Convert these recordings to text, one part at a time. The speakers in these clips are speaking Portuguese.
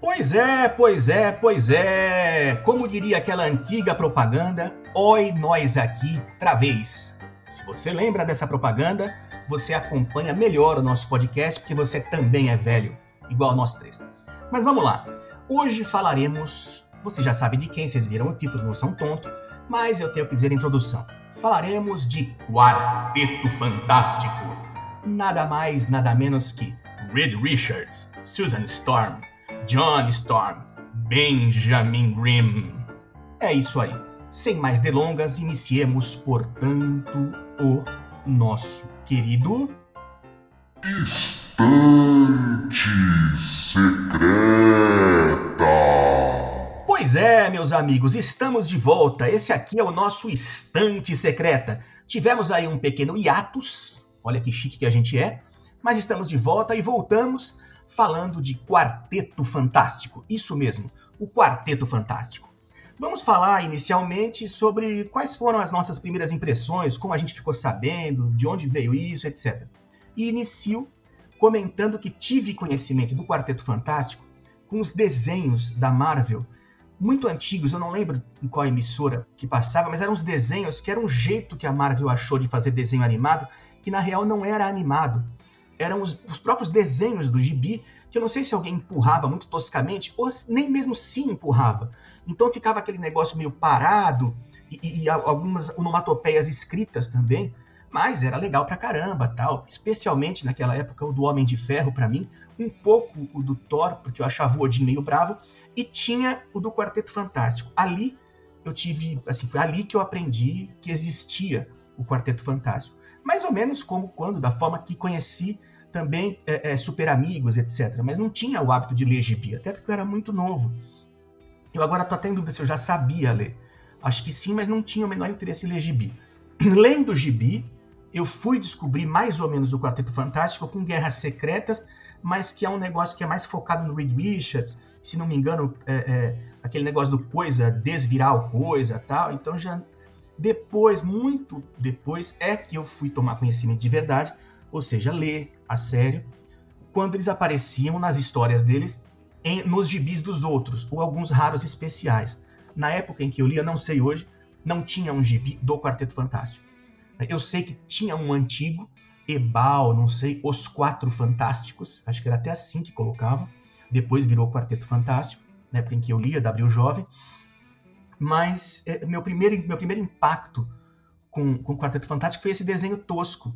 Pois é, pois é, pois é. Como diria aquela antiga propaganda, oi nós aqui, outra vez. Se você lembra dessa propaganda, você acompanha melhor o nosso podcast porque você também é velho, igual nós três. Mas vamos lá. Hoje falaremos, você já sabe de quem, vocês viram o título, não são tonto, mas eu tenho que dizer a introdução. Falaremos de Quarteto Fantástico. Nada mais, nada menos que Reed Richards, Susan Storm, John Storm, Benjamin Grimm. É isso aí. Sem mais delongas, iniciemos, portanto, o nosso querido. Estante Secreta. Pois é, meus amigos, estamos de volta. Esse aqui é o nosso Estante Secreta. Tivemos aí um pequeno hiatus, olha que chique que a gente é, mas estamos de volta e voltamos falando de Quarteto Fantástico. Isso mesmo, o Quarteto Fantástico. Vamos falar inicialmente sobre quais foram as nossas primeiras impressões, como a gente ficou sabendo, de onde veio isso, etc. E inicio comentando que tive conhecimento do Quarteto Fantástico com os desenhos da Marvel muito antigos, eu não lembro em qual emissora que passava, mas eram uns desenhos que era um jeito que a Marvel achou de fazer desenho animado, que na real não era animado eram os, os, próprios desenhos do gibi, que eu não sei se alguém empurrava muito toscamente, ou nem mesmo se empurrava. Então ficava aquele negócio meio parado, e, e algumas onomatopeias escritas também, mas era legal pra caramba, tal. Especialmente naquela época o do Homem de Ferro para mim, um pouco o do Thor, porque eu achava o Odin meio bravo, e tinha o do Quarteto Fantástico. Ali eu tive, assim, foi ali que eu aprendi que existia o Quarteto Fantástico. Mais ou menos como quando, da forma que conheci também é, é, super amigos, etc. Mas não tinha o hábito de ler gibi, até porque eu era muito novo. Eu agora estou até em dúvida se eu já sabia ler. Acho que sim, mas não tinha o menor interesse em ler gibi. Lendo gibi, eu fui descobrir mais ou menos o Quarteto Fantástico com Guerras Secretas, mas que é um negócio que é mais focado no Reed Richards, se não me engano, é, é, aquele negócio do coisa, desvirar o coisa tal. Então já depois, muito depois, é que eu fui tomar conhecimento de verdade, ou seja, ler a sério, quando eles apareciam nas histórias deles em, nos gibis dos outros, ou alguns raros especiais. Na época em que eu lia, não sei hoje, não tinha um gibi do Quarteto Fantástico. Eu sei que tinha um antigo, Ebal, não sei, Os Quatro Fantásticos, acho que era até assim que colocavam. Depois virou Quarteto Fantástico, na época em que eu lia, W Jovem. Mas é, meu, primeiro, meu primeiro impacto com, com o Quarteto Fantástico foi esse desenho tosco,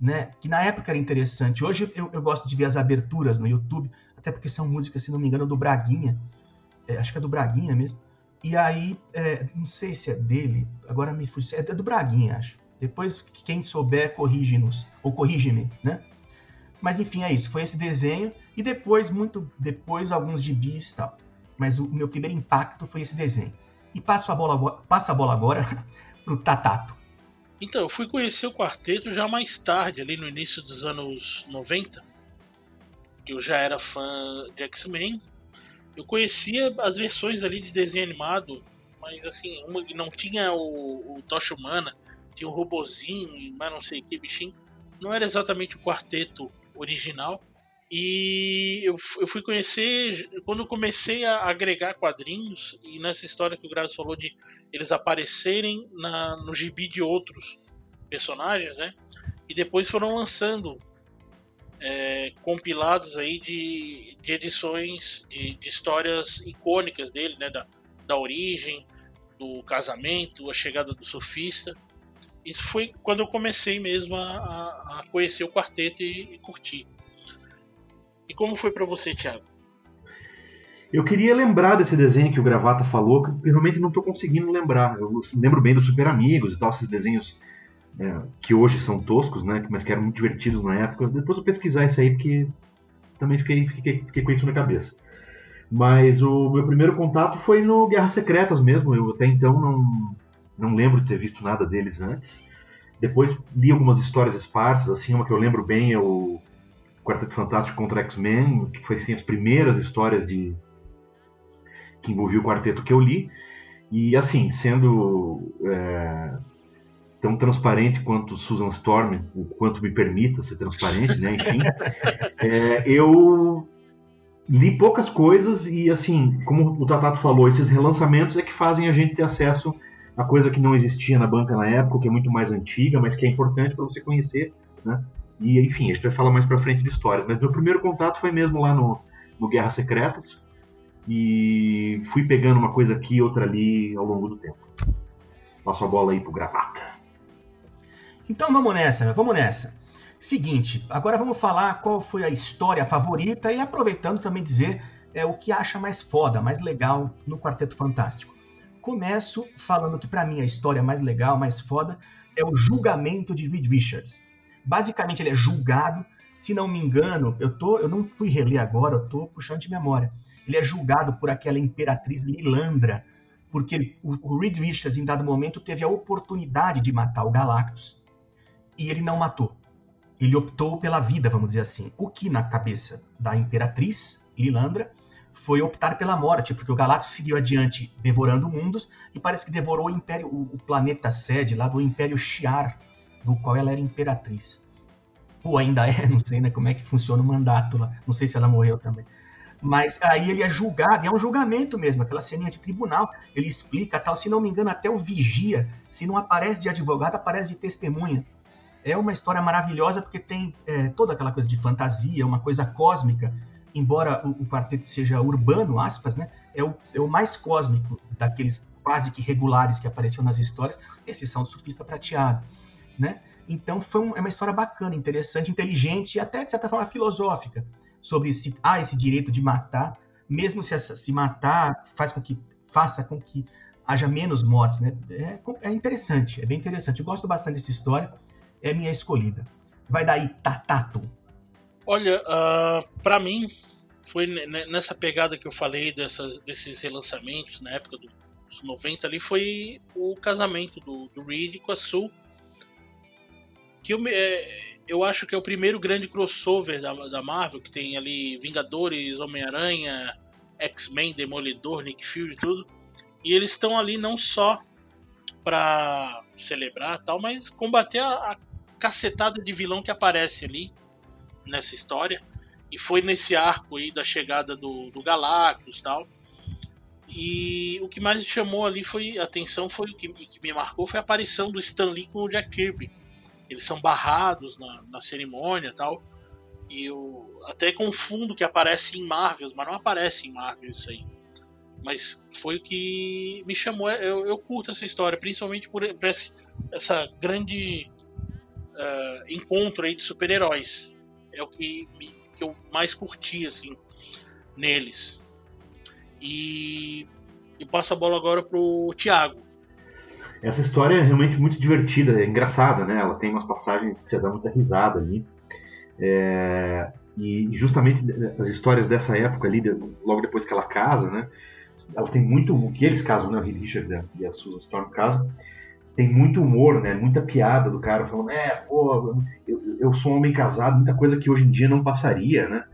né? Que na época era interessante. Hoje eu, eu, gosto de ver as aberturas no YouTube, até porque são músicas, se não me engano, do Braguinha. É, acho que é do Braguinha mesmo. E aí, é, não sei se é dele, agora me fugi. É do Braguinha, acho. Depois, quem souber, corrige-nos, ou corrige-me, né? Mas enfim, é isso. Foi esse desenho. E depois, muito depois, alguns gibis e tal. Mas o meu primeiro impacto foi esse desenho. E passo a bola, passo a bola agora pro Tatato. Então, eu fui conhecer o quarteto já mais tarde, ali no início dos anos 90, que eu já era fã de X-Men. Eu conhecia as versões ali de desenho animado, mas assim, uma não tinha o, o Tocha Humana, tinha o um robozinho, mas não sei que bichinho. Não era exatamente o quarteto original. E eu, eu fui conhecer quando eu comecei a agregar quadrinhos, e nessa história que o Graças falou de eles aparecerem na, no gibi de outros personagens, né? E depois foram lançando é, compilados aí de, de edições de, de, histórias icônicas dele, né? Da, da origem, do casamento, a chegada do surfista. Isso foi quando eu comecei mesmo a, a conhecer o quarteto e, e curtir. E como foi para você, Thiago? Eu queria lembrar desse desenho que o Gravata falou, que eu realmente não estou conseguindo lembrar. Eu lembro bem dos Super Amigos e tal, esses desenhos é, que hoje são toscos, né? Mas que eram muito divertidos na época. Depois eu pesquisar isso aí, porque também fiquei, fiquei, fiquei com isso na cabeça. Mas o meu primeiro contato foi no Guerras Secretas mesmo. Eu até então não, não lembro de ter visto nada deles antes. Depois li algumas histórias esparsas, assim, uma que eu lembro bem é o Quarteto Fantástico contra X-Men, que foi assim, as primeiras histórias de que envolvia o quarteto que eu li. E assim, sendo é, tão transparente quanto Susan Storm, o quanto me permita ser transparente, né? Enfim, é, eu li poucas coisas e, assim, como o Tatato falou, esses relançamentos é que fazem a gente ter acesso a coisa que não existia na banca na época, que é muito mais antiga, mas que é importante para você conhecer, né? E, enfim, a gente vai falar mais para frente de histórias. Mas meu primeiro contato foi mesmo lá no, no Guerras Secretas e fui pegando uma coisa aqui e outra ali ao longo do tempo. Passo a bola aí pro Gravata. Então vamos nessa, vamos nessa. Seguinte, agora vamos falar qual foi a história favorita e aproveitando também dizer é, o que acha mais foda, mais legal no Quarteto Fantástico. Começo falando que para mim a história mais legal, mais foda é o julgamento de Reed Richards. Basicamente ele é julgado, se não me engano, eu tô, eu não fui reler agora, eu tô puxando de memória. Ele é julgado por aquela imperatriz Lilandra, porque o, Reed Richards em dado momento teve a oportunidade de matar o Galactus e ele não matou. Ele optou pela vida, vamos dizer assim. O que na cabeça da imperatriz Lilandra foi optar pela morte, porque o Galactus seguiu adiante devorando mundos e parece que devorou o império, o, o planeta sede lá do Império Shi'ar, do qual ela era imperatriz. Ou ainda é, não sei né, como é que funciona o mandato lá, não sei se ela morreu também. Mas aí ele é julgado, é um julgamento mesmo, aquela ceninha de tribunal, ele explica tal, se não me engano, até o vigia, se não aparece de advogado, aparece de testemunha. É uma história maravilhosa porque tem é, toda aquela coisa de fantasia, uma coisa cósmica, embora o, o quarteto seja urbano, aspas, né, é o, é o mais cósmico daqueles quase que regulares que apareciam nas histórias, exceção do surfista prateado, né? Então foi um, é uma história bacana, interessante, inteligente e até de certa forma filosófica sobre se há esse direito de matar, mesmo se, se matar faz com que faça com que haja menos mortes, né? É, é interessante, é bem interessante. Eu gosto bastante dessa história, é minha escolhida. Vai daí, Tatato. Olha, uh, ah, para mim, foi nessa pegada que eu falei dessas, desses relançamentos na época dos 90 ali, foi o casamento do, do Reed com a Sue. Que eu, é, eu acho que é o primeiro grande crossover da, da Marvel, que tem ali Vingadores, Homem-Aranha, X-Men, Demolidor, Nick Fury e tudo. E eles estão ali não só para celebrar tal, mas combater a, a cacetada de vilão que aparece ali nessa história. E foi nesse arco aí da chegada do, do Galactus tal. E o que mais me chamou ali foi a atenção, foi o que, que me marcou foi a aparição do Stan Lee com o Jack Kirby. Eles são barrados na, na cerimônia tal. E eu até confundo que aparece em Marvel, mas não aparece em Marvel isso aí. Mas foi o que me chamou. Eu, eu curto essa história, principalmente por, por esse, essa grande uh, encontro aí de super-heróis. É o que me que eu mais curti, assim, neles. E, e passo a bola agora pro Thiago. Essa história é realmente muito divertida, é engraçada, né? Ela tem umas passagens que você dá muita risada ali. É, e justamente as histórias dessa época ali, logo depois que ela casa, né? Ela tem muito. O que eles casam, né? O Reed Richards e a Susan Storm casam tem muito humor, né? Muita piada do cara falando, é, pô, eu, eu sou um homem casado, muita coisa que hoje em dia não passaria, né?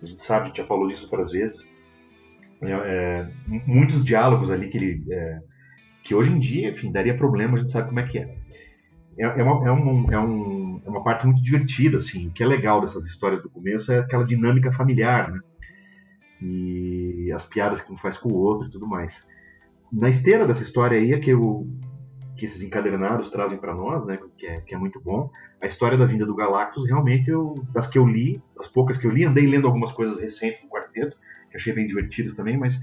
A gente sabe, a gente já falou disso outras vezes. É, é, muitos diálogos ali que ele. É, que hoje em dia, enfim, daria problema, a gente sabe como é que é. É, é uma, é, um, é, um, é uma parte muito divertida, assim. O que é legal dessas histórias do começo é aquela dinâmica familiar, né? E as piadas que um faz com o outro e tudo mais. Na esteira dessa história aí é que eu que esses encadernados trazem para nós, né, que é, que é, muito bom. A história da vinda do Galactus, realmente, eu, das que eu li, das poucas que eu li, andei lendo algumas coisas recentes do quarteto, que achei bem divertidas também, mas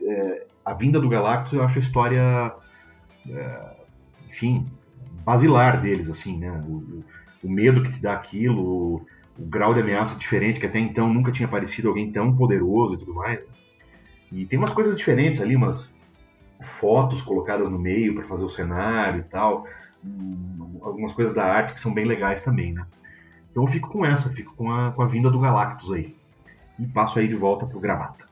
é, a vinda do Galactus eu acho a história, é, enfim, basilar deles, assim, né, o, o, medo que te dá aquilo, o, o, grau de ameaça diferente, que até então nunca tinha aparecido alguém tão poderoso e tudo mais. Né. E tem umas coisas diferentes ali, umas fotos colocadas no meio para fazer o cenário e tal. Algumas coisas da arte que são bem legais também, né? Então eu fico com essa, fico com a, com a vinda do Galactus aí. E passo aí de volta pro Gravata.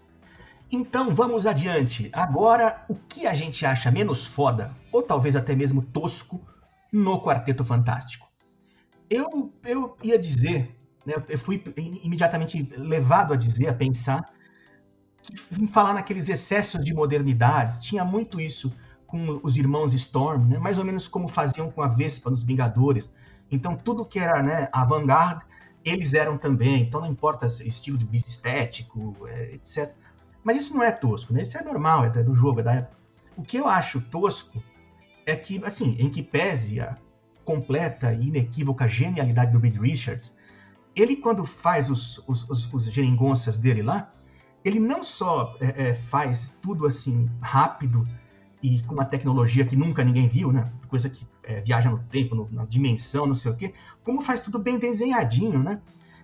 Então vamos adiante. Agora, o que a gente acha menos foda, ou talvez até mesmo tosco, no Quarteto Fantástico? Eu, eu ia dizer, né, eu fui imediatamente levado a dizer, a pensar, que falar naqueles excessos de modernidades. Tinha muito isso com os irmãos Storm, né? mais ou menos como faziam com a Vespa nos Vingadores. Então, tudo que era né, avant-garde eles eram também, então não importa estilo de estético, é, etc. Mas isso não é tosco, né? Isso é normal, é do jogo, é da época. O que eu acho tosco é que, assim, em que pese a completa e inequívoca genialidade do Reed Richards, ele quando faz os, os, os, os geringonças dele lá, ele não só é, é, faz tudo assim rápido e com uma tecnologia que nunca ninguém viu, né? Coisa que é, viaja no tempo, no, na dimensão, não sei o quê, como faz tudo bem desenhadinho, né?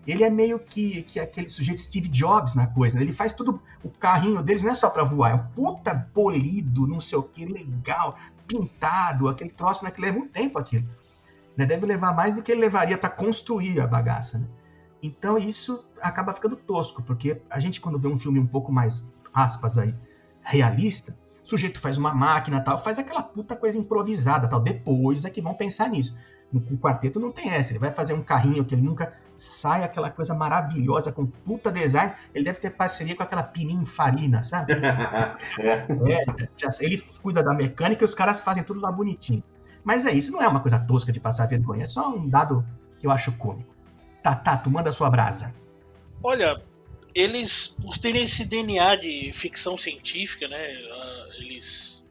Ele é meio que, que aquele sujeito Steve Jobs na coisa, né? Ele faz tudo, o carrinho deles não é só para voar, é um puta polido, não sei o que, legal, pintado, aquele troço, né? Que leva um tempo aquilo. Né? Deve levar mais do que ele levaria para construir a bagaça, né? Então isso acaba ficando tosco, porque a gente quando vê um filme um pouco mais, aspas aí, realista, o sujeito faz uma máquina tal, faz aquela puta coisa improvisada tal, depois é que vão pensar nisso. No, no quarteto não tem essa, ele vai fazer um carrinho que ele nunca sai aquela coisa maravilhosa com puta design, ele deve ter parceria com aquela Pininfarina, sabe? é. já, ele cuida da mecânica e os caras fazem tudo lá bonitinho. Mas é isso, não é uma coisa tosca de passar vergonha, é só um dado que eu acho cômico. Tatato, manda sua brasa. Olha, eles, por terem esse DNA de ficção científica, né? Eles.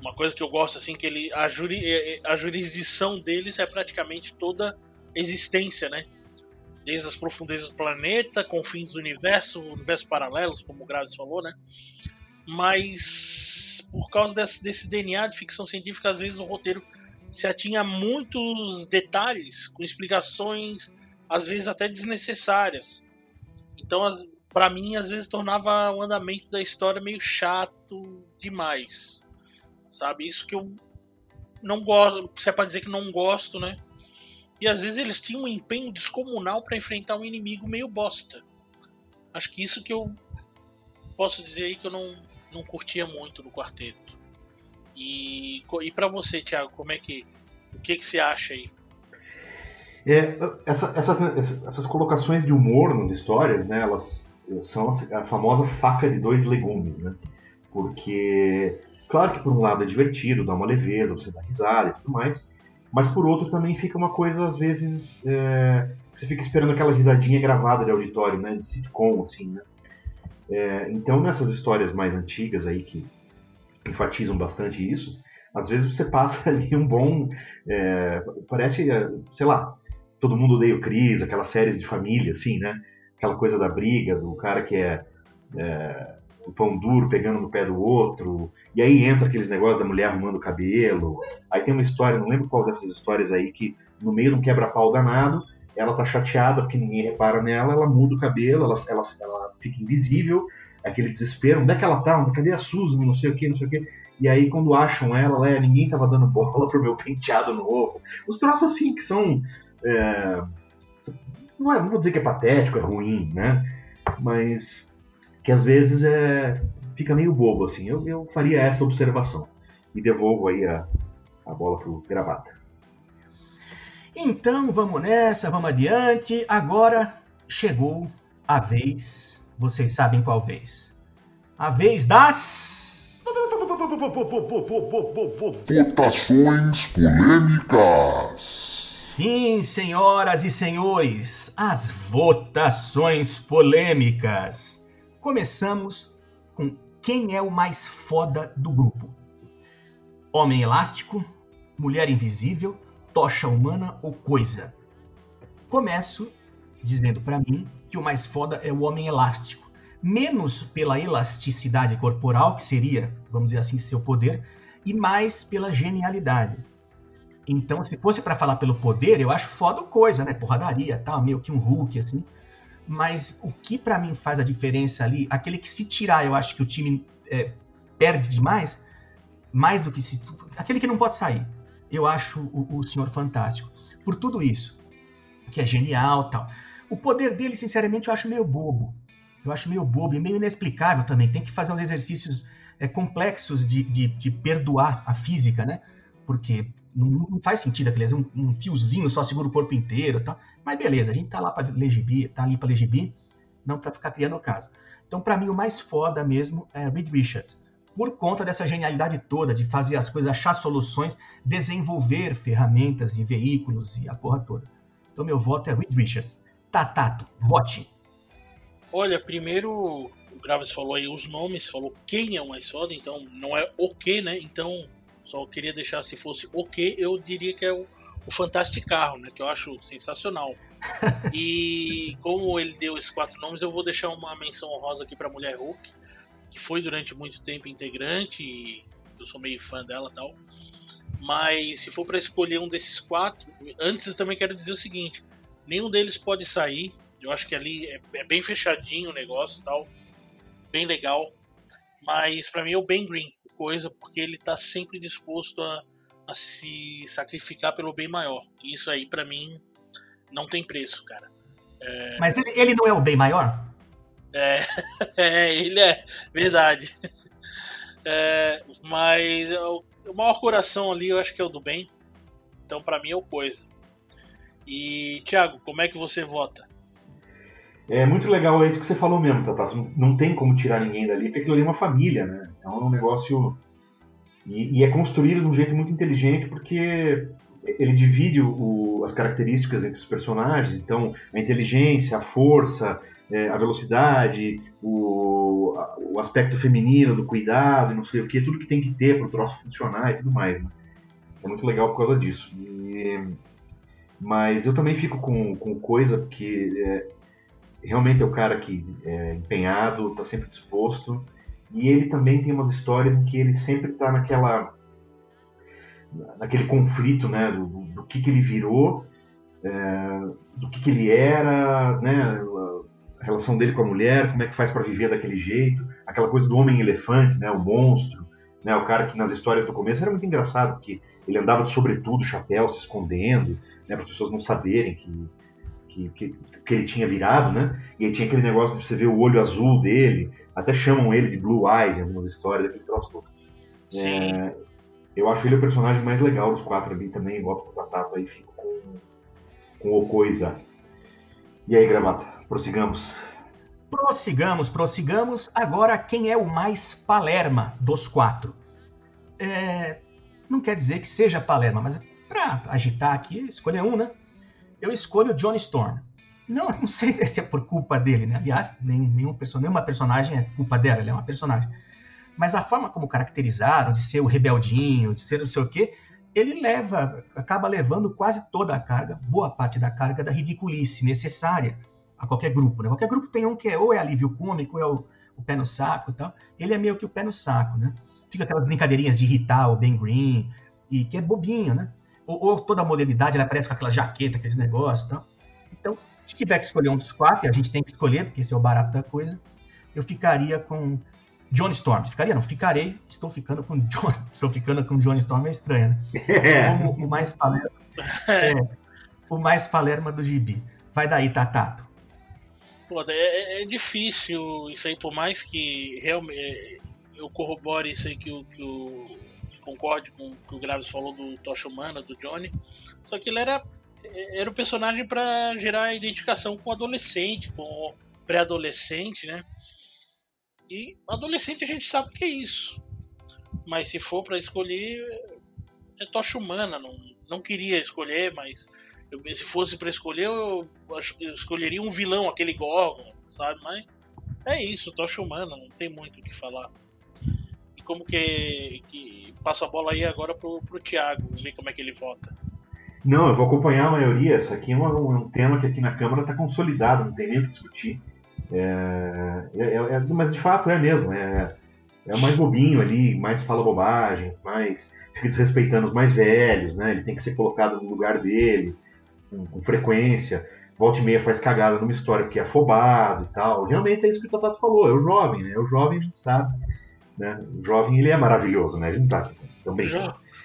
Uma coisa que eu gosto, assim, que ele, a, juri, a jurisdição deles é praticamente toda existência, né? Desde as profundezas do planeta, confins do universo, universos paralelos, como o Graves falou, né? Mas por causa desse, desse DNA de ficção científica, às vezes o roteiro se atinha a muitos detalhes, com explicações às vezes até desnecessárias. Então, para mim, às vezes tornava o andamento da história meio chato demais. Sabe? Isso que eu não gosto, se é para dizer que não gosto, né? E às vezes eles tinham um empenho descomunal para enfrentar um inimigo meio bosta. Acho que isso que eu posso dizer aí que eu não, não curtia muito no quarteto. E, e para você, Thiago, como é que o que que você acha aí? É, essa, essa, essas colocações de humor nas histórias, né, elas são a famosa faca de dois legumes, né? Porque, claro que por um lado é divertido, dá uma leveza, você dá risada e tudo mais, mas por outro também fica uma coisa, às vezes, é, você fica esperando aquela risadinha gravada de auditório, né, de sitcom, assim, né? É, então, nessas histórias mais antigas aí que enfatizam bastante isso, às vezes você passa ali um bom. É, parece, sei lá, Todo Mundo Odeia o Cris, aquelas séries de família, assim, né? Aquela coisa da briga, do cara que é, é o pão duro pegando no pé do outro, e aí entra aqueles negócios da mulher arrumando o cabelo. Aí tem uma história, não lembro qual dessas histórias aí, que no meio de um quebra-pau danado, ela tá chateada porque ninguém repara nela, ela muda o cabelo, ela, ela, ela fica invisível, aquele desespero, onde é que ela tá? Cadê a Susan? Não sei o que, não sei o que. E aí, quando acham ela, é, ninguém tava dando bola pro meu penteado novo. Os troços assim, que são é, não, é, não vou dizer que é patético, é ruim, né? Mas que às vezes é, fica meio bobo, assim. Eu, eu faria essa observação. E devolvo aí a, a bola pro gravata. Então vamos nessa, vamos adiante. Agora chegou a vez, vocês sabem qual vez? A vez das. Votações polêmicas. Sim, senhoras e senhores, as votações polêmicas. Começamos com quem é o mais foda do grupo: Homem Elástico, Mulher Invisível, Tocha Humana ou Coisa? Começo dizendo para mim que o mais foda é o Homem Elástico. Menos pela elasticidade corporal, que seria, vamos dizer assim, seu poder, e mais pela genialidade então, se fosse para falar pelo poder, eu acho foda coisa, né? Porradaria, tal, meio que um Hulk, assim. Mas o que para mim faz a diferença ali, aquele que se tirar, eu acho que o time é, perde demais, mais do que se. Aquele que não pode sair. Eu acho o, o Senhor fantástico. Por tudo isso, que é genial tal. O poder dele, sinceramente, eu acho meio bobo. Eu acho meio bobo e meio inexplicável também. Tem que fazer uns exercícios é, complexos de, de, de perdoar a física, né? Porque não, não faz sentido aquele um, um, fiozinho só segura o corpo inteiro, tá? Mas beleza, a gente tá lá para legibir, tá ali para legibir, não para ficar criando o caso. Então, para mim, o mais foda mesmo é Reed Richards. Por conta dessa genialidade toda de fazer as coisas, achar soluções, desenvolver ferramentas e veículos e a porra toda. Então, meu voto é Reed Richards. Tatato, vote. Olha, primeiro o Graves falou aí os nomes, falou quem é o mais foda, então não é o que, né? Então só queria deixar se fosse o que, eu diria que é o, o Fantástico Carro, né? Que eu acho sensacional. e como ele deu esses quatro nomes, eu vou deixar uma menção honrosa aqui para Mulher Hulk, que foi durante muito tempo integrante eu sou meio fã dela tal. Mas se for para escolher um desses quatro, antes eu também quero dizer o seguinte: nenhum deles pode sair. Eu acho que ali é, é bem fechadinho o negócio tal, bem legal. Mas para mim é o Ben Green, coisa, porque ele tá sempre disposto a, a se sacrificar pelo bem maior. Isso aí para mim não tem preço, cara. É... Mas ele, ele não é o bem maior? É, é ele é, verdade. É, mas o, o maior coração ali eu acho que é o do bem. Então para mim é o coisa. E, Thiago, como é que você vota? É muito legal é isso que você falou mesmo, Tata. Não tem como tirar ninguém dali, porque aquilo ali é uma família, né? Então é um negócio. E, e é construído de um jeito muito inteligente, porque ele divide o, as características entre os personagens, então a inteligência, a força, é, a velocidade, o, o aspecto feminino do cuidado, não sei o que, tudo que tem que ter para o troço funcionar e tudo mais. Né? É muito legal por causa disso. E, mas eu também fico com, com coisa, porque é, realmente é o cara que é empenhado, está sempre disposto. E ele também tem umas histórias em que ele sempre está naquela naquele conflito, né, do, do que, que ele virou, é, do que, que ele era, né, a relação dele com a mulher, como é que faz para viver daquele jeito, aquela coisa do homem elefante, né, o monstro, né, o cara que nas histórias do começo era muito engraçado, porque ele andava de sobretudo, chapéu, se escondendo, né, para as pessoas não saberem que, que, que, que, ele tinha virado, né, e aí tinha aquele negócio de você ver o olho azul dele, até chamam ele de Blue Eyes em algumas histórias, daquele troço. É, eu acho ele o personagem mais legal dos quatro ali também, voto com o Batata aí, fico com, com o Coisa. E aí, Gravata, prossigamos. Prossigamos, prossigamos. Agora, quem é o mais Palerma dos quatro? É, não quer dizer que seja Palerma, mas para agitar aqui, escolher um, né? Eu escolho o Johnny Storm. Não, não sei se é por culpa dele, né? Aliás, nenhum, nenhum, nenhuma personagem é culpa dela, ele é uma personagem. Mas a forma como caracterizaram, de ser o rebeldinho, de ser não sei o quê, ele leva, acaba levando quase toda a carga, boa parte da carga da ridiculice necessária a qualquer grupo. Né? Qualquer grupo tem um que é ou é alívio cômico, ou é o, o, pé no saco e tal. Ele é meio que o pé no saco, né? Fica aquelas brincadeirinhas de irritar o Ben Green, e que é bobinho, né? Ou, ou toda a modernidade, ele aparece com aquela jaqueta, aqueles negócios e tal. Então, se tiver que escolher um dos quatro, e a gente tem que escolher, porque esse é o barato da coisa, eu ficaria com John Storm. Ficaria? Não, ficarei. Estou ficando com John. Estou ficando com John Storm é estranho, né? É. Como o mais Palerma. É, o mais Palerma do gibi. Vai daí, Tatato. Pô, é, é, é, difícil isso aí, por mais que realmente é, eu corrobore isso aí que o. Que o concorde com o que o Graves falou do Tocha Humana, do Johnny. Só que ele era, era o personagem para gerar identificação com o adolescente, com o pré-adolescente, né? E adolescente a gente sabe que é isso. Mas se for para escolher, é tocha humana. Não, não queria escolher, mas eu, se fosse para escolher, eu, eu, escolheria um vilão, aquele Gorgon, sabe? Mas é isso, tocha humana, não tem muito o que falar. Como que, que passa a bola aí agora pro, pro Thiago, ver como é que ele vota. Não, eu vou acompanhar a maioria. Essa aqui é um, um tema que aqui na Câmara está consolidado, não tem nem o que discutir. É, é, é, é, mas de fato é mesmo. É, é o mais bobinho ali, mais fala bobagem, mais fica desrespeitando os mais velhos, né? Ele tem que ser colocado no lugar dele com, com frequência. Volta e meia faz cagada numa história porque é afobado e tal. Realmente é isso que o Tatato falou, é o jovem, né? O jovem a gente sabe. Né? O jovem ele é maravilhoso, né? A gente tá também. Jo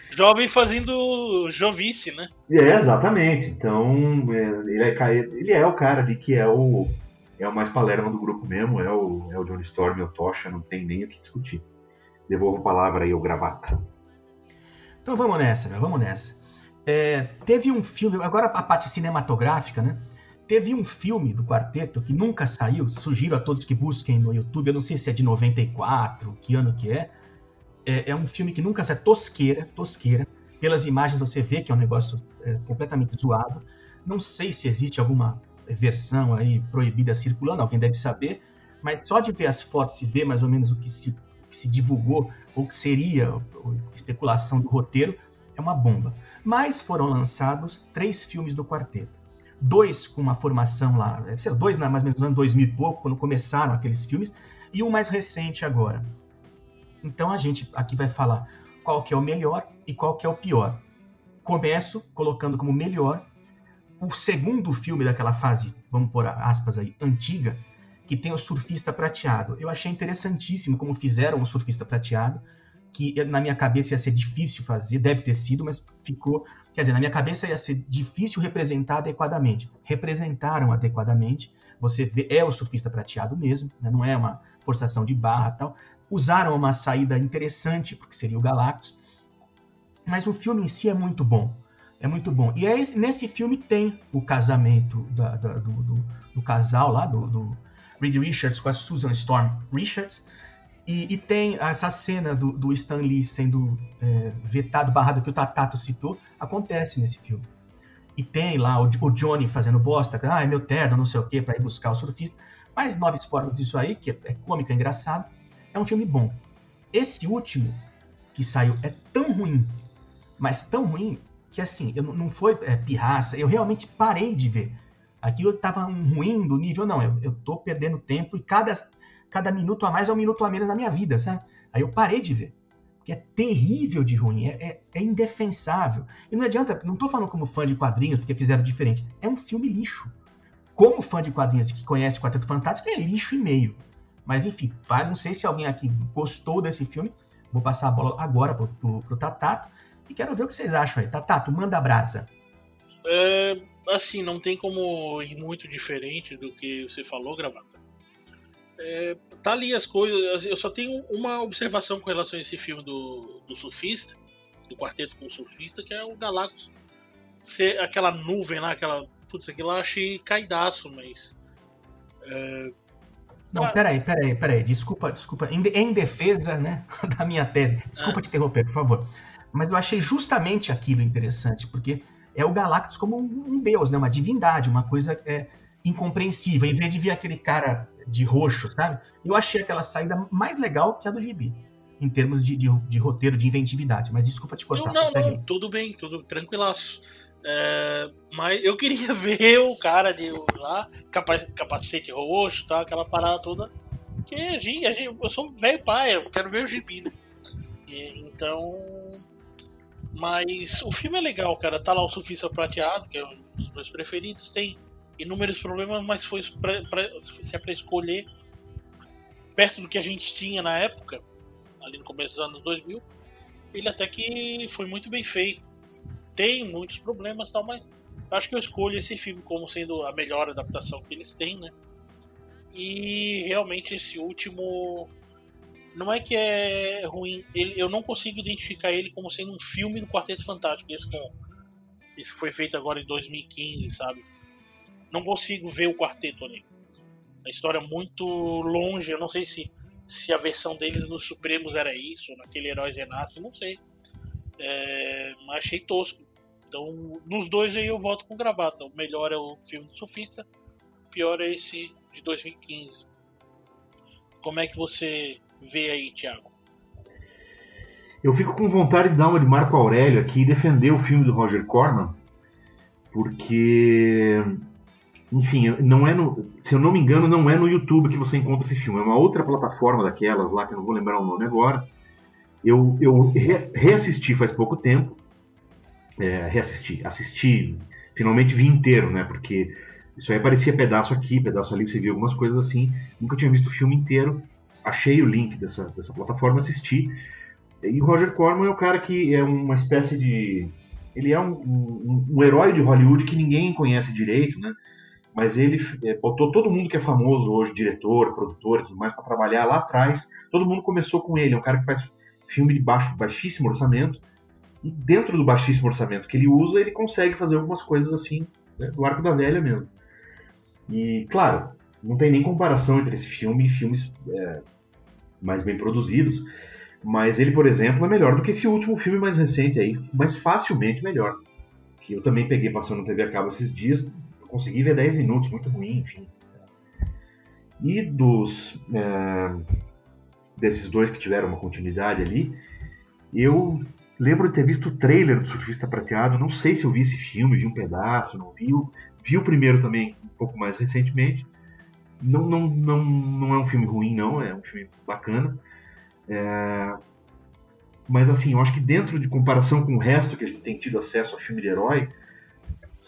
jovem fazendo jovice, né? É, exatamente. Então, é, ele é, ele é o cara ali que é o é o mais palerma do grupo mesmo, é o, é o Johnny Storm e o Tocha, não tem nem o que discutir. Devolvo a palavra aí ao gravata. Então vamos nessa, meu, vamos nessa. É, teve um filme, agora a parte cinematográfica, né? Teve um filme do quarteto que nunca saiu, sugiro a todos que busquem no YouTube, eu não sei se é de 94, que ano que é. É, é um filme que nunca saiu, tosqueira, tosqueira. Pelas imagens você vê que é um negócio é, completamente zoado. Não sei se existe alguma versão aí proibida circulando, alguém deve saber, mas só de ver as fotos e ver mais ou menos o que se, que se divulgou, ou que seria especulação do roteiro, é uma bomba. Mas foram lançados três filmes do quarteto. Dois com uma formação lá, dois mais ou menos no ano 2000 e pouco, quando começaram aqueles filmes, e um mais recente agora. Então a gente aqui vai falar qual que é o melhor e qual que é o pior. Começo colocando como melhor o segundo filme daquela fase, vamos pôr aspas aí, antiga, que tem o surfista prateado. Eu achei interessantíssimo como fizeram o surfista prateado, que na minha cabeça ia ser difícil fazer, deve ter sido, mas ficou. Quer dizer, na minha cabeça ia ser difícil representar adequadamente. Representaram adequadamente. Você vê, é o surfista prateado mesmo, né? não é uma forçação de barra tal. Usaram uma saída interessante, porque seria o Galactus. Mas o filme em si é muito bom. É muito bom. E é esse, nesse filme tem o casamento da, da, do, do, do, casal lá, do, do Reed Richards com a Susan Storm Richards. E, e tem essa cena do, do Stan Lee sendo é, vetado, barrado, que o Tatato citou, acontece nesse filme. E tem lá o, o Johnny fazendo bosta, ah, é meu terno, não sei o quê, para ir buscar o surfista. Mas nove esportes disso aí, que é, é cômico, é engraçado, é um filme bom. Esse último que saiu é tão ruim, mas tão ruim, que assim, eu, não foi é, pirraça, eu realmente parei de ver. Aquilo estava ruim do nível, não, eu, eu tô perdendo tempo e cada, cada minuto a mais é um minuto a menos na minha vida, sabe? Aí eu parei de ver. Porque é terrível de ruim, é, é, é indefensável. E não adianta, não tô falando como fã de quadrinhos, porque fizeram diferente. É um filme lixo. Como fã de quadrinhos que conhece Quarteto Fantástico, é lixo e meio. Mas enfim, vai, não sei se alguém aqui gostou desse filme. Vou passar a bola agora pro, pro, pro Tatato e quero ver o que vocês acham aí. Tatato, manda a brasa. É, assim, não tem como ir muito diferente do que você falou, Gravata. É, tá ali as coisas. Eu só tenho uma observação com relação a esse filme do, do surfista, do quarteto com o surfista, que é o Galactus. Ser aquela nuvem lá, aquela. Putz, aquilo lá achei caidaço, mas. É, não, ah. peraí, peraí, peraí. Desculpa, desculpa. Em, em defesa né, da minha tese. Desculpa ah. te interromper, por favor. Mas eu achei justamente aquilo interessante, porque é o Galactus como um deus, né? Uma divindade, uma coisa é, incompreensível. Em vez de ver aquele cara de roxo, sabe? Eu achei aquela saída mais legal que a do Gibi, em termos de, de, de roteiro, de inventividade. Mas desculpa te cortar. Não, não, não tudo bem, tudo tranquilaço. É, mas eu queria ver o cara de lá, capacete roxo, tá, aquela parada toda. Que a gente, a gente, eu sou velho pai, eu quero ver o gibi, né? E, então, mas o filme é legal, cara. Tá lá o Surfista Prateado, que é um dos meus preferidos. Tem inúmeros problemas, mas foi pra, pra, se é pra escolher perto do que a gente tinha na época, ali no começo dos anos 2000, ele até que foi muito bem feito. Tem muitos problemas tal, mas acho que eu escolho esse filme como sendo a melhor adaptação que eles têm, né? E realmente esse último não é que é ruim, ele, eu não consigo identificar ele como sendo um filme do Quarteto Fantástico, esse, com, esse foi feito agora em 2015, sabe? Não consigo ver o quarteto ali. A história é muito longe, eu não sei se, se a versão deles nos Supremos era isso, naquele Heróis Renasce, não sei. É, mas achei tosco. Então, nos dois aí eu volto com gravata. O melhor é o filme do Surfista, o pior é esse de 2015. Como é que você vê aí, Thiago? Eu fico com vontade de dar uma de Marco Aurélio aqui e defender o filme do Roger Corman, porque, enfim, não é no, se eu não me engano, não é no YouTube que você encontra esse filme, é uma outra plataforma daquelas lá que eu não vou lembrar o nome agora. Eu, eu re, reassisti faz pouco tempo, é, reassisti, assisti, finalmente vi inteiro, né? Porque isso aí parecia pedaço aqui, pedaço ali, você viu algumas coisas assim. Nunca tinha visto o filme inteiro achei o link dessa, dessa plataforma, assisti. E o Roger Corman é o cara que é uma espécie de. Ele é um, um, um herói de Hollywood que ninguém conhece direito, né? Mas ele é, botou todo mundo que é famoso hoje, diretor, produtor e tudo mais, para trabalhar lá atrás. Todo mundo começou com ele. É um cara que faz filme de baixo, baixíssimo orçamento. E dentro do baixíssimo orçamento que ele usa, ele consegue fazer algumas coisas assim, né, do arco da velha mesmo. E, claro, não tem nem comparação entre esse filme e filmes é, mais bem produzidos. Mas ele, por exemplo, é melhor do que esse último filme mais recente aí, mais facilmente melhor. Que eu também peguei passando na TV a cabo esses dias, consegui ver 10 minutos, muito ruim, enfim. E dos. É, desses dois que tiveram uma continuidade ali, eu lembro de ter visto o trailer do Surfista Prateado. Não sei se eu vi esse filme, vi um pedaço, não vi. Vi o primeiro também um pouco mais recentemente. Não, não, não, não é um filme ruim, não, é um filme bacana. É... Mas assim, eu acho que dentro de comparação com o resto que a gente tem tido acesso a filme de herói,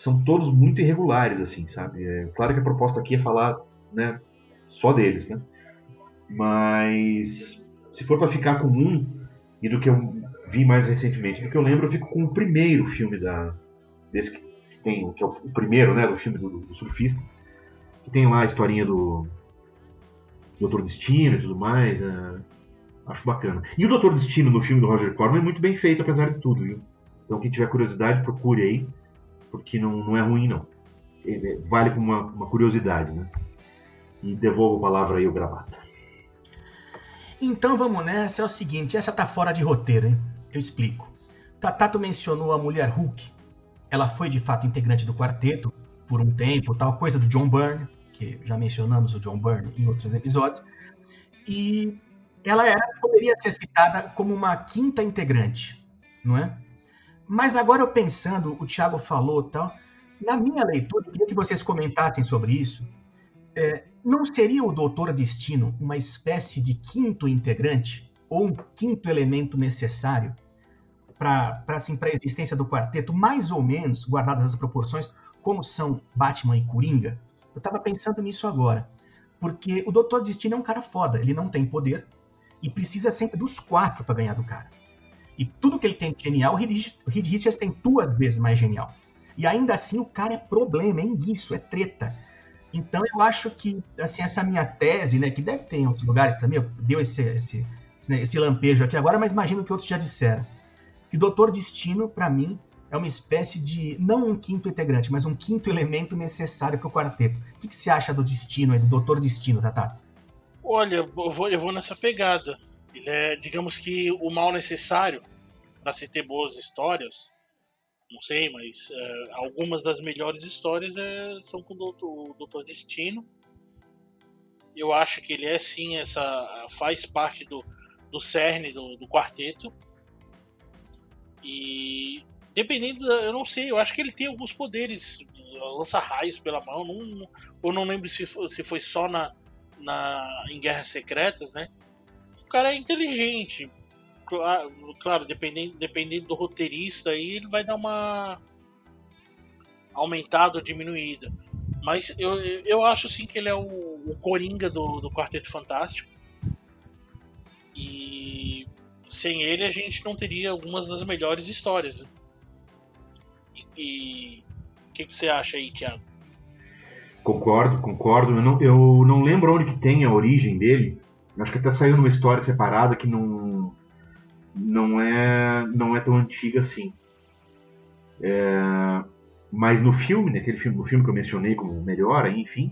são todos muito irregulares, assim, sabe? É, claro que a proposta aqui é falar, né, só deles, né? Mas se for para ficar com um e do que eu vi mais recentemente, do que eu lembro, eu fico com o primeiro filme da desse que tem, que é o, primeiro, né, do filme do, do surfista, que tem lá a historinha do Doutor Destino e tudo mais. É, acho bacana. E o Doutor Destino no filme do Roger Corman é muito bem feito, apesar de tudo, viu? Então quem tiver curiosidade, procure aí, porque não, não é ruim não. Ele vale como uma, uma curiosidade, né? E devolvo a palavra aí ao gravata. Então vamos nessa, é o seguinte, essa tá fora de roteiro, hein? Eu explico. Tatato mencionou a mulher Hulk. Ela foi de fato integrante do quarteto por um tempo, tal coisa do John Byrne, que já mencionamos o John Byrne em outros episódios. E ela era, poderia ser citada como uma quinta integrante, não é? Mas agora eu pensando, o Thiago falou tal, na minha leitura, eu queria que vocês comentassem sobre isso. É, não seria o Doutor Destino uma espécie de quinto integrante ou um quinto elemento necessário para assim, a existência do quarteto, mais ou menos, guardadas as proporções, como são Batman e Coringa? Eu estava pensando nisso agora. Porque o Doutor Destino é um cara foda, ele não tem poder e precisa sempre dos quatro para ganhar do cara. E tudo que ele tem de genial, o Reed Richards tem duas vezes mais genial. E ainda assim o cara é problema, é enguiço, é treta. Então eu acho que assim essa minha tese, né, que deve ter em outros lugares também, deu esse, esse, esse lampejo aqui agora, mas imagino que outros já disseram. Que Doutor Destino, para mim, é uma espécie de, não um quinto integrante, mas um quinto elemento necessário para o quarteto. O que, que você acha do Destino, do Doutor Destino, Tatato? Olha, eu vou, eu vou nessa pegada. Ele é, digamos que, o mal necessário para se ter boas histórias não sei, mas é, algumas das melhores histórias é, são com o Doutor, o Doutor Destino. Eu acho que ele é sim essa faz parte do, do cerne do, do quarteto. E dependendo, da, eu não sei, eu acho que ele tem alguns poderes, lança raios pela mão, não, eu não lembro se foi, se foi só na, na em Guerras Secretas, né? O cara é inteligente, claro, dependendo, dependendo do roteirista aí, ele vai dar uma aumentada ou diminuída. Mas eu, eu acho sim que ele é o, o Coringa do, do Quarteto Fantástico. E sem ele a gente não teria algumas das melhores histórias. Né? E o que, que, você acha aí, Thiago? Concordo, concordo. Eu não, eu não lembro onde que tem a origem dele. Acho que até saiu numa história separada que não, não é não é tão antiga assim. É, mas no filme, naquele filme, no filme que eu mencionei como melhor, enfim,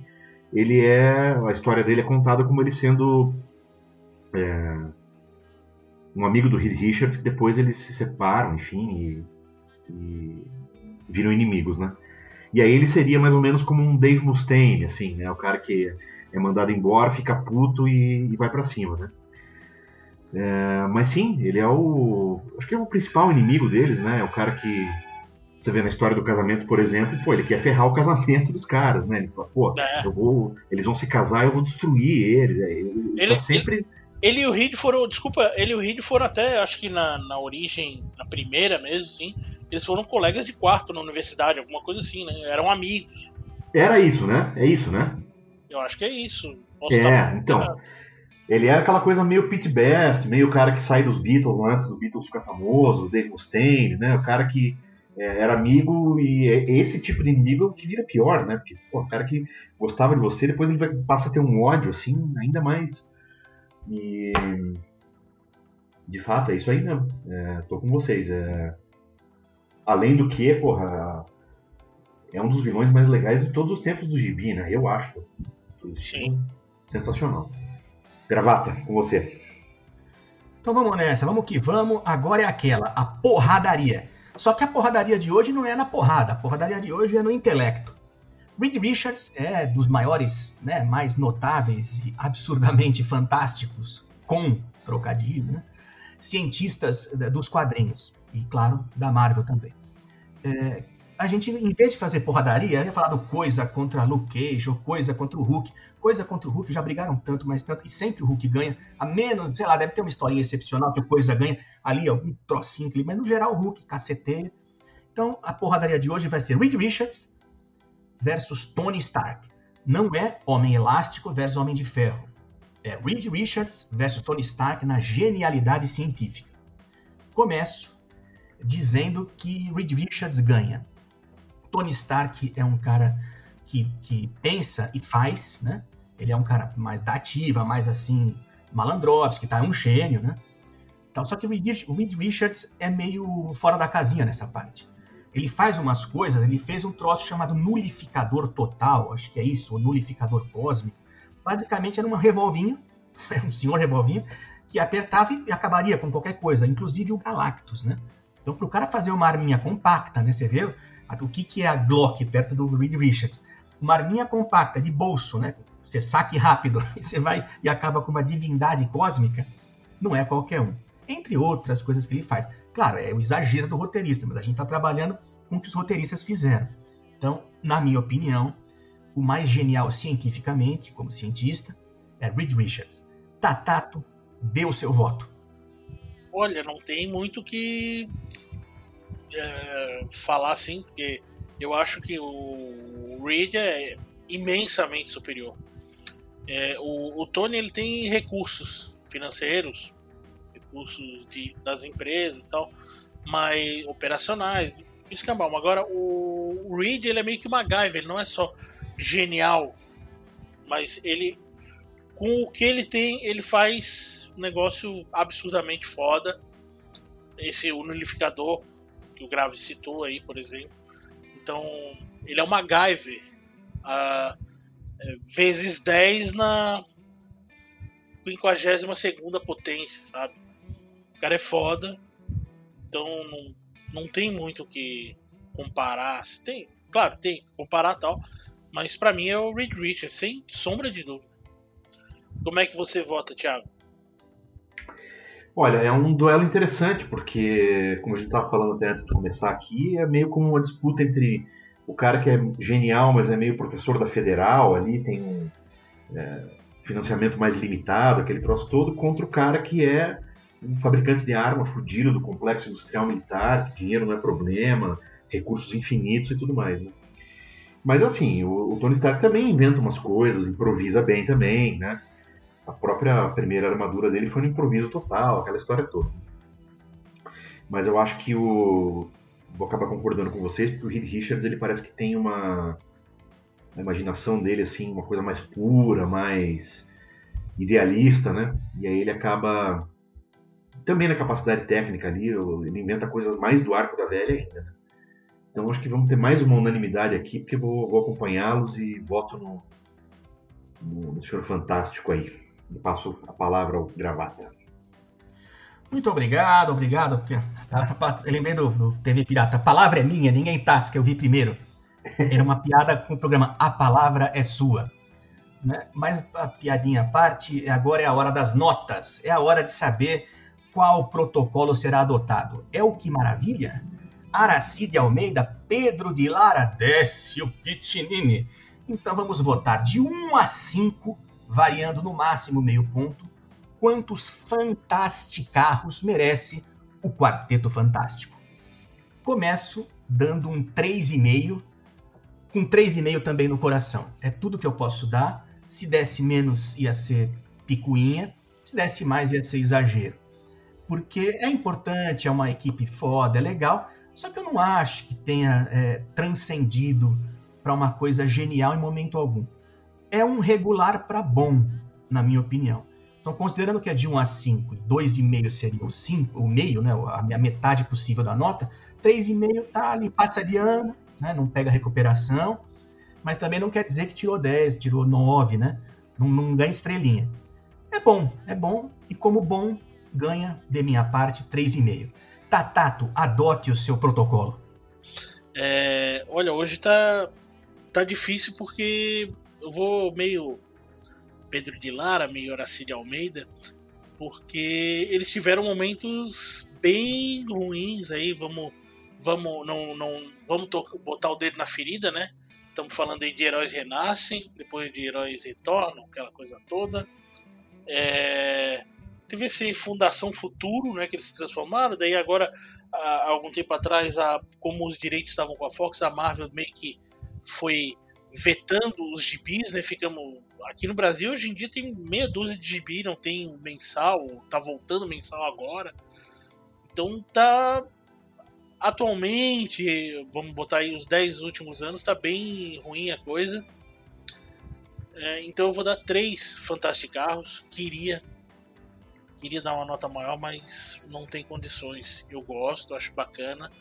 ele é a história dele é contada como ele sendo é, um amigo do Richards que depois eles se separam, enfim, e, e, viram inimigos, né? E aí ele seria mais ou menos como um Dave Mustaine, assim, né? O cara que é mandado embora, fica puto e, e vai para cima, né? É, mas sim, ele é o. Acho que é o principal inimigo deles, né? É o cara que. Você vê na história do casamento, por exemplo, pô, ele quer ferrar o casamento dos caras, né? Ele fala, pô, é. eu vou, eles vão se casar, eu vou destruir eles. Ele, ele tá sempre. Ele, ele, e o Reed foram, desculpa, ele e o Reed foram até, acho que na, na origem, na primeira mesmo, sim, eles foram colegas de quarto na universidade, alguma coisa assim, né? Eram amigos. Era isso, né? É isso, né? Eu acho que é isso. Posso é, então. Ele é aquela coisa meio Pete Best, meio o cara que sai dos Beatles antes do Beatles ficar famoso, o Dave Mustaine, né? O cara que é, era amigo e é esse tipo de inimigo que vira pior, né? Porque pô, o cara que gostava de você, depois ele vai, passa a ter um ódio, assim, ainda mais. E. De fato, é isso aí mesmo. É, tô com vocês. É, além do que, porra, é um dos vilões mais legais de todos os tempos do Gibi, né? Eu acho. Sim. Sensacional. Gravata, com você. Então vamos nessa, vamos que vamos. Agora é aquela, a porradaria. Só que a porradaria de hoje não é na porrada, a porradaria de hoje é no intelecto. Reed Richards é dos maiores, né, mais notáveis e absurdamente fantásticos, com trocadilho, né, cientistas dos quadrinhos. E, claro, da Marvel também. É, a gente, em vez de fazer porradaria, ia falar do coisa contra Luke Cage, ou coisa contra o Hulk. Coisa contra o Hulk já brigaram tanto, mas tanto, e sempre o Hulk ganha. A menos, sei lá, deve ter uma historinha excepcional que o coisa ganha ali, algum trocinho, mas no geral o Hulk caceteia. Então a porradaria de hoje vai ser Reed Richards versus Tony Stark. Não é Homem Elástico versus Homem de Ferro. É Reed Richards versus Tony Stark na genialidade científica. Começo dizendo que Reed Richards ganha. Tony Stark é um cara que, que pensa e faz, né? Ele é um cara mais da ativa, mais assim, malandrovski, tá? É um gênio, né? Então, só que o Reed Richards é meio fora da casinha nessa parte. Ele faz umas coisas, ele fez um troço chamado nulificador total, acho que é isso, o nulificador cósmico. Basicamente era uma revolvinha, um senhor revolvinho, que apertava e acabaria com qualquer coisa, inclusive o Galactus, né? Então, para o cara fazer uma arminha compacta, né? Você vê o que, que é a Glock perto do Reed Richards? Uma arminha compacta de bolso, né? Você saque rápido e você vai e acaba com uma divindade cósmica. Não é qualquer um. Entre outras coisas que ele faz. Claro, é o exagero do roteirista, mas a gente está trabalhando com o que os roteiristas fizeram. Então, na minha opinião, o mais genial cientificamente, como cientista, é Reed Richards. Tatato, o seu voto. Olha, não tem muito que é, falar assim, porque eu acho que o Reed é imensamente superior. É, o, o, Tony ele tem recursos financeiros, recursos de, das empresas e tal, mas operacionais, escambau. Agora o, o Reed ele é meio que uma MacGyver, ele não é só genial, mas ele com o que ele tem ele faz um negócio absurdamente foda. Esse unificador que o Grave citou aí, por exemplo. Então, ele é uma MacGyver uh, vezes 10 na 52 potência, sabe? O cara é foda, então não, não tem muito o que comparar. Tem, claro, tem comparar tal, mas para mim é o Reed Richards, sem sombra de dúvida. Como é que você vota, Thiago? Olha, é um duelo interessante, porque, como a gente estava falando até antes de começar aqui, é meio como uma disputa entre o cara que é genial, mas é meio professor da federal, ali tem um é, financiamento mais limitado, aquele troço todo, contra o cara que é um fabricante de arma fudido do complexo industrial militar, que dinheiro não é problema, recursos infinitos e tudo mais. Né? Mas assim, o, o Tony Stark também inventa umas coisas, improvisa bem também, né? A própria primeira armadura dele foi um improviso total, aquela história toda. Mas eu acho que o. Vou acabar concordando com vocês, porque o Reed Richards ele parece que tem uma. A imaginação dele, assim, uma coisa mais pura, mais idealista, né? E aí ele acaba. Também na capacidade técnica ali, ele inventa coisas mais do arco da velha ainda. Né? Então acho que vamos ter mais uma unanimidade aqui, porque vou, vou acompanhá-los e voto no, no, no Senhor Fantástico aí. E passo a palavra ao Gravata. Muito obrigado, obrigado. Eu lembrei do, do, TV Pirata. A palavra é minha, ninguém tasca, eu vi primeiro. Era uma piada com o programa A Palavra é Sua. Né? Mas a piadinha à parte, agora é a hora das notas. É a hora de saber qual protocolo será adotado. É o que maravilha? Aracide Almeida, Pedro de Lara, Décio Pitinini. Então vamos votar de 1 a 5 variando no máximo meio ponto, quantos fantasticarros merece o Quarteto Fantástico. Começo dando um 3,5, com 3,5 também no coração. É tudo que eu posso dar. Se desse menos, ia ser picuinha. Se desse mais, ia ser exagero. Porque é importante, é uma equipe foda, é legal. Só que eu não acho que tenha é, transcendido para uma coisa genial em momento algum é um regular para bom, na minha opinião. Então, considerando que é de 1 a 5, 2,5 seria o 5, o meio, né, a metade possível da nota, 3,5 tá ali, passa de ano, né, não pega recuperação, mas também não quer dizer que tirou 10, tirou 9, né? Não, não ganha estrelinha. É bom, é bom, e como bom, ganha, de minha parte, 3,5. Tatato, adote o seu protocolo. É, olha, hoje tá tá difícil porque eu vou meio Pedro de Lara, meio Horacide Almeida, porque eles tiveram momentos bem ruins aí, vamos vamos não não vamos botar o dedo na ferida, né? Estamos falando aí de heróis renascem, depois de heróis retornam, aquela coisa toda. É, teve esse Fundação Futuro, né, que eles se transformaram, daí agora, há algum tempo atrás, a, como os direitos estavam com a Fox, a Marvel meio que foi vetando os gibis, né, ficamos... Aqui no Brasil, hoje em dia, tem meia dúzia de gibi, não tem mensal, tá voltando mensal agora. Então tá Atualmente, vamos botar aí os 10 últimos anos, tá bem ruim a coisa. É, então eu vou dar 3 Fantastic Carros. Queria queria dar uma nota maior, mas não tem condições. Eu gosto, acho bacana,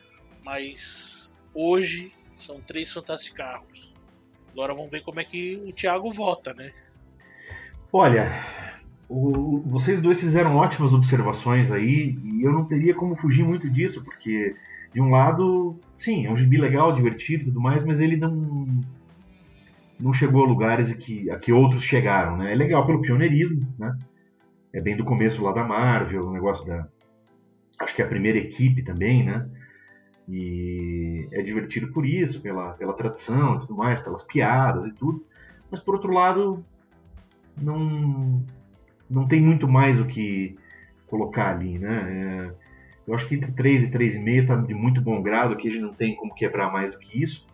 mas hoje são três Fantastic Carros. Agora vamos ver como é que o Thiago vota, né? Olha, o, vocês dois fizeram ótimas observações aí e eu não teria como fugir muito disso, porque de um lado, sim, é um gibi legal, divertido e tudo mais, mas ele não não chegou a lugares a que, a que outros chegaram, né? É legal pelo pioneirismo, né? É bem do começo lá da Marvel, o negócio da... Acho que é a primeira equipe também, né? E é divertido por isso, pela, pela tradição e tudo mais, pelas piadas e tudo. Mas por outro lado, não, não tem muito mais o que colocar ali, né? É, eu acho que entre 3 e 3,5 está de muito bom grado, aqui a gente não tem como quebrar mais do que isso.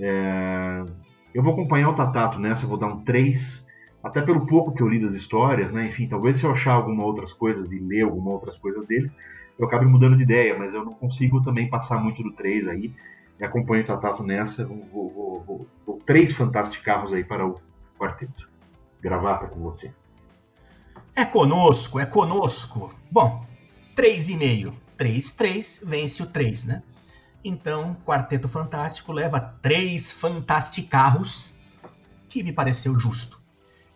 É... Eu vou acompanhar o Tatato nessa, vou dar um 3, até pelo pouco que eu li das histórias, né? Enfim, talvez se eu achar algumas outras coisas e ler algumas outras coisas deles, eu acabe mudando de ideia, mas eu não consigo também passar muito do 3 aí. E acompanho o Tatato nessa, vou, vou, vou, vou, três fantásticos carros aí para o quarteto. Gravata com você. É conosco, é conosco. Bom, 3,5. 3, 3, vence o 3, né? Então, Quarteto Fantástico leva três fantasticarros, que me pareceu justo.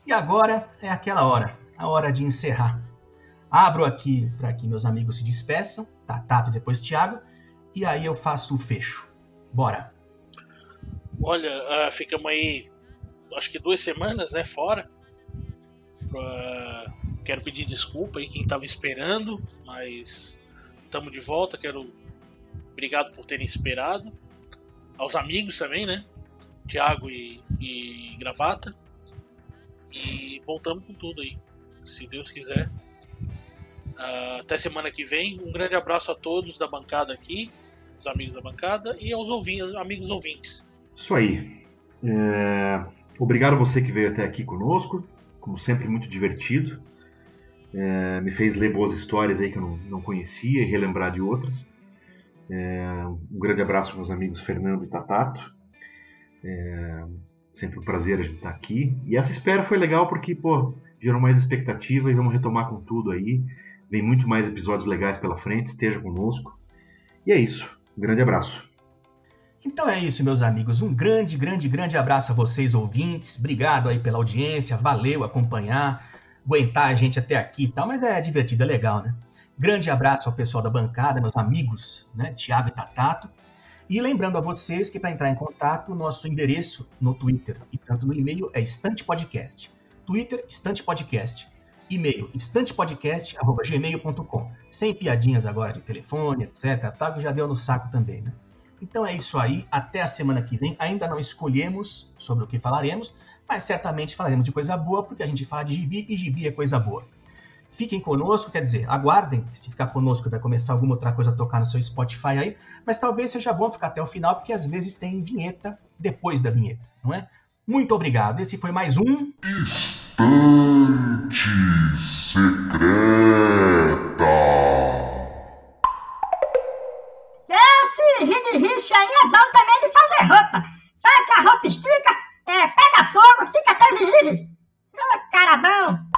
E agora é aquela hora, a hora de encerrar. Abro aqui para que meus amigos se despeçam, Tatato e depois Thiago, e aí eu faço o fecho. Bora! Olha, uh, ficamos aí, acho que duas semanas, né, fora. Uh, Quero pedir desculpa aí quem estava esperando, mas estamos de volta. Quero obrigado por terem esperado. Aos amigos também, né? Tiago e, e Gravata. E voltamos com tudo aí. Se Deus quiser. Uh, até semana que vem. Um grande abraço a todos da bancada aqui, os amigos da bancada e aos ouvintes, amigos ouvintes. Isso aí. É... Obrigado você que veio até aqui conosco. Como sempre, muito divertido. É, me fez ler boas histórias aí que eu não, não conhecia e relembrar de outras. É, um grande abraço aos meus amigos Fernando e Tatato. É, sempre um prazer a gente estar aqui. E essa espera foi legal porque, pô, gerou mais expectativa e vamos retomar com tudo aí. Vem muito mais episódios legais pela frente, esteja conosco. E é isso. Um grande abraço. Então é isso, meus amigos. Um grande, grande, grande abraço a vocês, ouvintes. Obrigado aí pela audiência. Valeu acompanhar aguentar a gente até aqui e tal, mas é divertido, é legal, né? Grande abraço ao pessoal da bancada, meus amigos, né? Tiago e Tatato. E lembrando a vocês que para entrar em contato, nosso endereço no Twitter e tanto no e-mail é Estante Podcast. Twitter, Estante Podcast. E-mail, estantepodcast.gmail.com. Sem piadinhas agora de telefone, etc. Tá, já deu no saco também, né? Então é isso aí. Até a semana que vem. Ainda não escolhemos sobre o que falaremos, mas certamente falaremos de coisa boa, porque a gente fala de gibi e gibi é coisa boa. Fiquem conosco, quer dizer, aguardem. Se ficar conosco, vai começar alguma outra coisa a tocar no seu Spotify aí. Mas talvez seja bom ficar até o final, porque às vezes tem vinheta depois da vinheta, não é? Muito obrigado. Esse foi mais um. Estante Secreta. Esse ringue-rixe aí é bom também de fazer roupa. Vai que a roupa estica, é, pega fogo, fica até visível. Ô, cara bom.